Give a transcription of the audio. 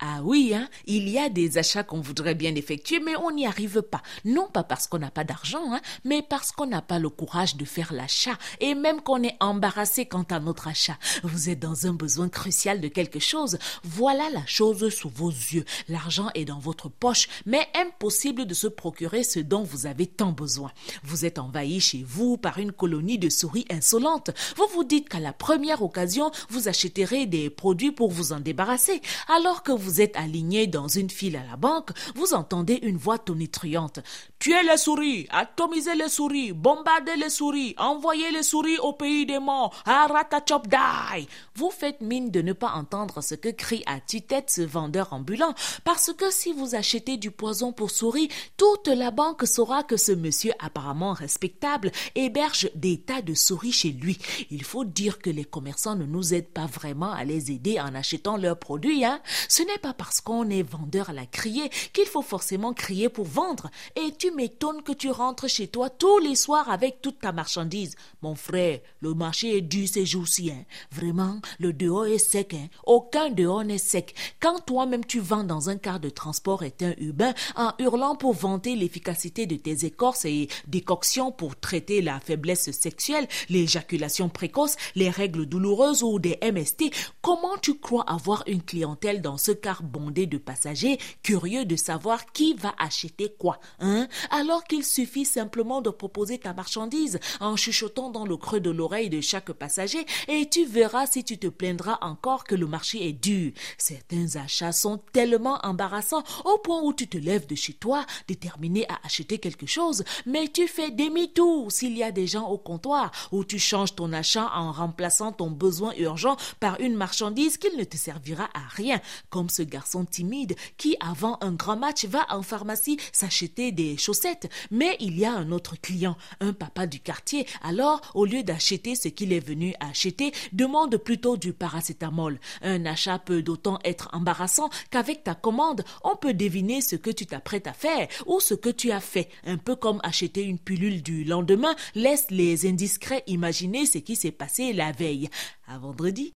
Ah oui, hein, il y a des achats qu'on voudrait bien effectuer, mais on n'y arrive pas. Non pas parce qu'on n'a pas d'argent, hein, mais parce qu'on n'a pas le courage de faire l'achat et même qu'on est embarrassé quant à notre achat. Vous êtes dans un besoin crucial de quelque chose. Voilà la chose sous vos yeux. L'argent est dans votre poche, mais impossible de se procurer ce dont vous avez tant besoin. Vous êtes envahi chez vous par une colonie de souris insolentes. Vous vous dites qu'à la première occasion, vous achèterez des produits pour vous en débarrasser, alors que êtes aligné dans une file à la banque, vous entendez une voix tonitruante. Tuez les souris, atomisez les souris, bombardez les souris, envoyez les souris au pays des morts, aratachop die. Vous faites mine de ne pas entendre ce que crie à tue-tête ce vendeur ambulant, parce que si vous achetez du poison pour souris, toute la banque saura que ce monsieur apparemment respectable héberge des tas de souris chez lui. Il faut dire que les commerçants ne nous aident pas vraiment à les aider en achetant leurs produits, hein. Ce n'est pas parce qu'on est vendeur à la criée qu'il faut forcément crier pour vendre. Et tu m'étonnes que tu rentres chez toi tous les soirs avec toute ta marchandise. Mon frère, le marché est dur ces jours-ci. Hein. Vraiment, le dehors est sec. Hein. Aucun dehors n'est sec. Quand toi-même tu vends dans un quart de transport un urbain en hurlant pour vanter l'efficacité de tes écorces et décoctions pour traiter la faiblesse sexuelle, l'éjaculation précoce, les règles douloureuses ou des MST, comment tu crois avoir une clientèle dans ce car bondé de passagers curieux de savoir qui va acheter quoi, hein, alors qu'il suffit simplement de proposer ta marchandise en chuchotant dans le creux de l'oreille de chaque passager et tu verras si tu te plaindras encore que le marché est dur. Certains achats sont tellement embarrassants au point où tu te lèves de chez toi déterminé à acheter quelque chose, mais tu fais demi-tour s'il y a des gens au comptoir ou tu changes ton achat en remplaçant ton besoin urgent par une marchandise qui ne te servira à rien, comme ce garçon timide qui, avant un grand match, va en pharmacie s'acheter des Mais il y a un autre client, un papa du quartier. Alors, au lieu d'acheter ce qu'il est venu acheter, demande plutôt du paracétamol. Un achat peut d'autant être embarrassant qu'avec ta commande, on peut deviner ce que tu t'apprêtes à faire ou ce que tu as fait. Un peu comme acheter une pilule du lendemain laisse les indiscrets imaginer ce qui s'est passé la veille. À vendredi.